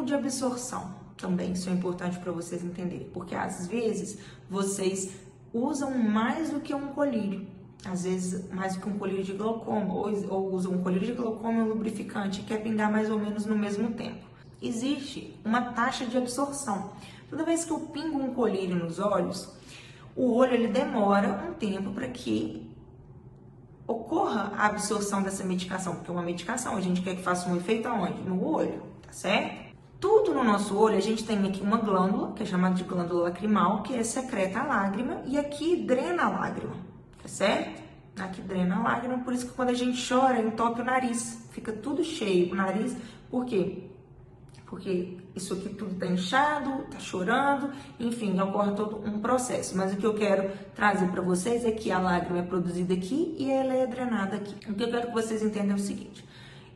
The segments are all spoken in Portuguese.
tempo de absorção também, isso é importante para vocês entenderem, porque às vezes vocês usam mais do que um colírio, às vezes mais do que um colírio de glaucoma, ou, ou usam um colírio de glaucoma e um lubrificante, quer pingar mais ou menos no mesmo tempo. Existe uma taxa de absorção. Toda vez que eu pingo um colírio nos olhos, o olho ele demora um tempo para que ocorra a absorção dessa medicação, porque é uma medicação, a gente quer que faça um efeito aonde? No olho, tá certo? Tudo no nosso olho, a gente tem aqui uma glândula, que é chamada de glândula lacrimal, que é secreta a lágrima e aqui drena a lágrima, tá certo? Aqui drena a lágrima, por isso que quando a gente chora, entope o nariz, fica tudo cheio o nariz, por quê? porque isso aqui tudo está inchado, está chorando, enfim, ocorre todo um processo. Mas o que eu quero trazer para vocês é que a lágrima é produzida aqui e ela é drenada aqui. O que eu quero que vocês entendam é o seguinte: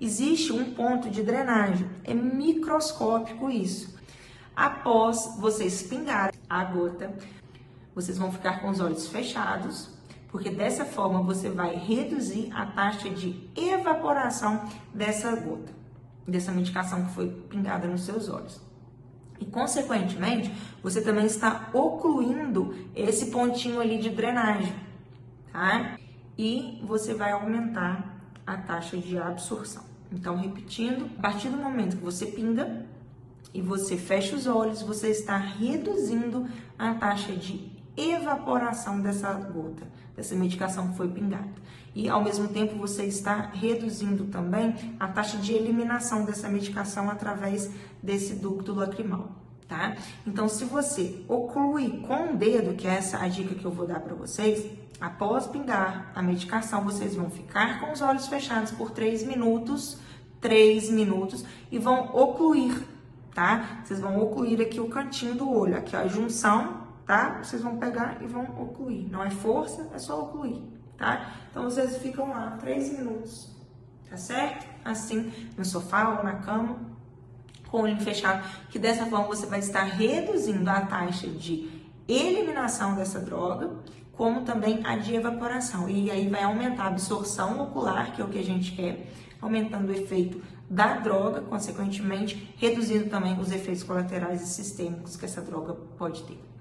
existe um ponto de drenagem, é microscópico isso. Após vocês pingarem a gota, vocês vão ficar com os olhos fechados, porque dessa forma você vai reduzir a taxa de evaporação dessa gota dessa medicação que foi pingada nos seus olhos. E, consequentemente, você também está ocluindo esse pontinho ali de drenagem, tá? E você vai aumentar a taxa de absorção. Então, repetindo, a partir do momento que você pinga e você fecha os olhos, você está reduzindo a taxa de evaporação dessa gota, dessa medicação que foi pingada. E ao mesmo tempo você está reduzindo também a taxa de eliminação dessa medicação através desse ducto lacrimal, tá? Então, se você ocluir com o dedo, que é essa a dica que eu vou dar para vocês, após pingar a medicação, vocês vão ficar com os olhos fechados por 3 minutos, 3 minutos, e vão ocluir, tá? Vocês vão ocluir aqui o cantinho do olho, aqui ó, a junção tá? Vocês vão pegar e vão ocluir. Não é força, é só ocluir, tá? Então, vocês ficam lá três minutos, tá certo? Assim, no sofá ou na cama, com o olho fechado, que dessa forma você vai estar reduzindo a taxa de eliminação dessa droga, como também a de evaporação. E aí vai aumentar a absorção ocular, que é o que a gente quer, aumentando o efeito da droga, consequentemente, reduzindo também os efeitos colaterais e sistêmicos que essa droga pode ter.